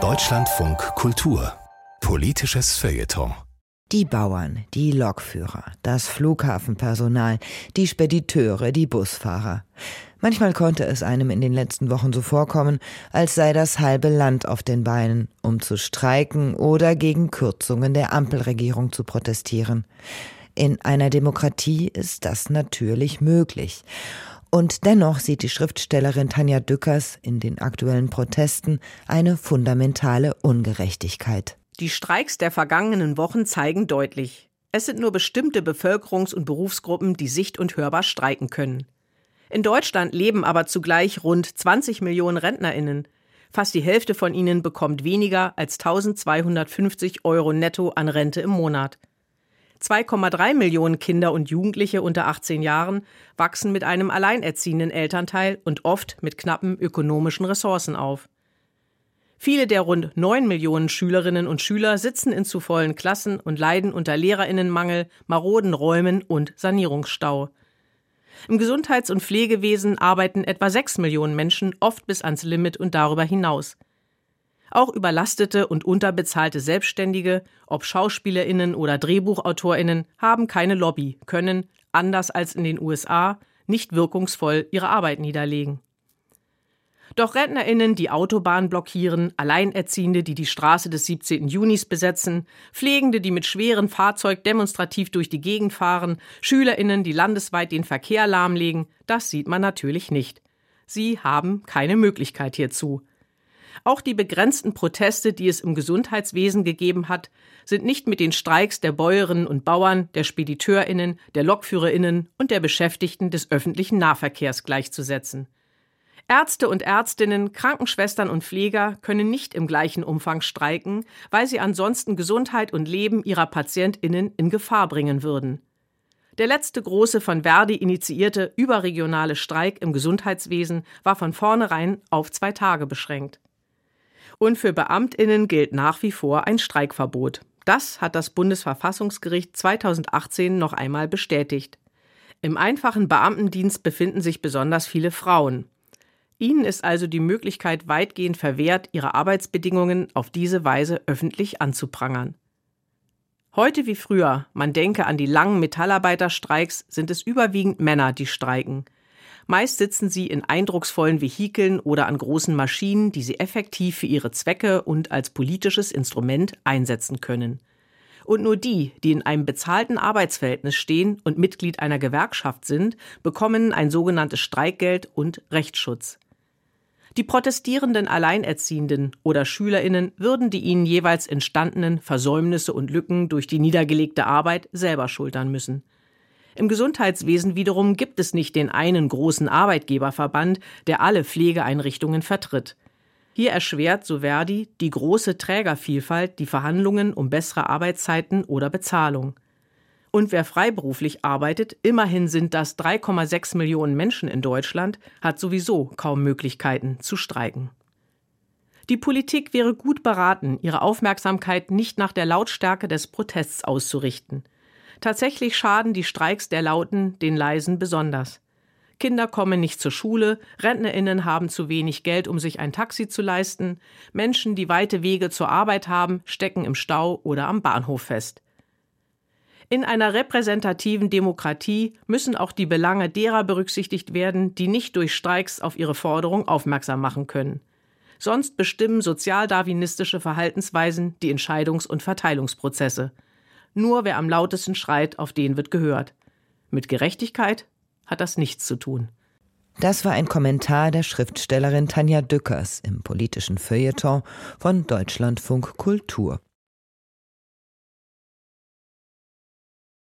Deutschlandfunk Kultur Politisches Feuilleton die Bauern, die Lokführer, das Flughafenpersonal, die Spediteure, die Busfahrer. Manchmal konnte es einem in den letzten Wochen so vorkommen, als sei das halbe Land auf den Beinen, um zu streiken oder gegen Kürzungen der Ampelregierung zu protestieren. In einer Demokratie ist das natürlich möglich. Und dennoch sieht die Schriftstellerin Tanja Dückers in den aktuellen Protesten eine fundamentale Ungerechtigkeit. Die Streiks der vergangenen Wochen zeigen deutlich, es sind nur bestimmte Bevölkerungs- und Berufsgruppen, die sicht- und hörbar streiken können. In Deutschland leben aber zugleich rund 20 Millionen Rentnerinnen. Fast die Hälfte von ihnen bekommt weniger als 1250 Euro netto an Rente im Monat. 2,3 Millionen Kinder und Jugendliche unter 18 Jahren wachsen mit einem alleinerziehenden Elternteil und oft mit knappen ökonomischen Ressourcen auf. Viele der rund neun Millionen Schülerinnen und Schüler sitzen in zu vollen Klassen und leiden unter Lehrerinnenmangel, maroden Räumen und Sanierungsstau. Im Gesundheits- und Pflegewesen arbeiten etwa sechs Millionen Menschen oft bis ans Limit und darüber hinaus. Auch überlastete und unterbezahlte Selbstständige, ob Schauspielerinnen oder Drehbuchautorinnen, haben keine Lobby, können, anders als in den USA, nicht wirkungsvoll ihre Arbeit niederlegen. Doch RentnerInnen, die Autobahn blockieren, Alleinerziehende, die die Straße des 17. Junis besetzen, Pflegende, die mit schweren Fahrzeug demonstrativ durch die Gegend fahren, SchülerInnen, die landesweit den Verkehr lahmlegen, das sieht man natürlich nicht. Sie haben keine Möglichkeit hierzu. Auch die begrenzten Proteste, die es im Gesundheitswesen gegeben hat, sind nicht mit den Streiks der Bäuerinnen und Bauern, der SpediteurInnen, der LokführerInnen und der Beschäftigten des öffentlichen Nahverkehrs gleichzusetzen. Ärzte und Ärztinnen, Krankenschwestern und Pfleger können nicht im gleichen Umfang streiken, weil sie ansonsten Gesundheit und Leben ihrer Patientinnen in Gefahr bringen würden. Der letzte große von Verdi initiierte überregionale Streik im Gesundheitswesen war von vornherein auf zwei Tage beschränkt. Und für Beamtinnen gilt nach wie vor ein Streikverbot. Das hat das Bundesverfassungsgericht 2018 noch einmal bestätigt. Im einfachen Beamtendienst befinden sich besonders viele Frauen. Ihnen ist also die Möglichkeit weitgehend verwehrt, ihre Arbeitsbedingungen auf diese Weise öffentlich anzuprangern. Heute wie früher, man denke an die langen Metallarbeiterstreiks, sind es überwiegend Männer, die streiken. Meist sitzen sie in eindrucksvollen Vehikeln oder an großen Maschinen, die sie effektiv für ihre Zwecke und als politisches Instrument einsetzen können. Und nur die, die in einem bezahlten Arbeitsverhältnis stehen und Mitglied einer Gewerkschaft sind, bekommen ein sogenanntes Streikgeld und Rechtsschutz. Die protestierenden Alleinerziehenden oder Schülerinnen würden die ihnen jeweils entstandenen Versäumnisse und Lücken durch die niedergelegte Arbeit selber schultern müssen. Im Gesundheitswesen wiederum gibt es nicht den einen großen Arbeitgeberverband, der alle Pflegeeinrichtungen vertritt. Hier erschwert, so Verdi, die große Trägervielfalt die Verhandlungen um bessere Arbeitszeiten oder Bezahlung. Und wer freiberuflich arbeitet, immerhin sind das 3,6 Millionen Menschen in Deutschland, hat sowieso kaum Möglichkeiten zu streiken. Die Politik wäre gut beraten, ihre Aufmerksamkeit nicht nach der Lautstärke des Protests auszurichten. Tatsächlich schaden die Streiks der Lauten den Leisen besonders. Kinder kommen nicht zur Schule, Rentnerinnen haben zu wenig Geld, um sich ein Taxi zu leisten, Menschen, die weite Wege zur Arbeit haben, stecken im Stau oder am Bahnhof fest. In einer repräsentativen Demokratie müssen auch die Belange derer berücksichtigt werden, die nicht durch Streiks auf ihre Forderung aufmerksam machen können. Sonst bestimmen sozialdarwinistische Verhaltensweisen die Entscheidungs- und Verteilungsprozesse. Nur wer am lautesten schreit, auf den wird gehört. Mit Gerechtigkeit hat das nichts zu tun. Das war ein Kommentar der Schriftstellerin Tanja Dückers im politischen Feuilleton von Deutschlandfunk Kultur.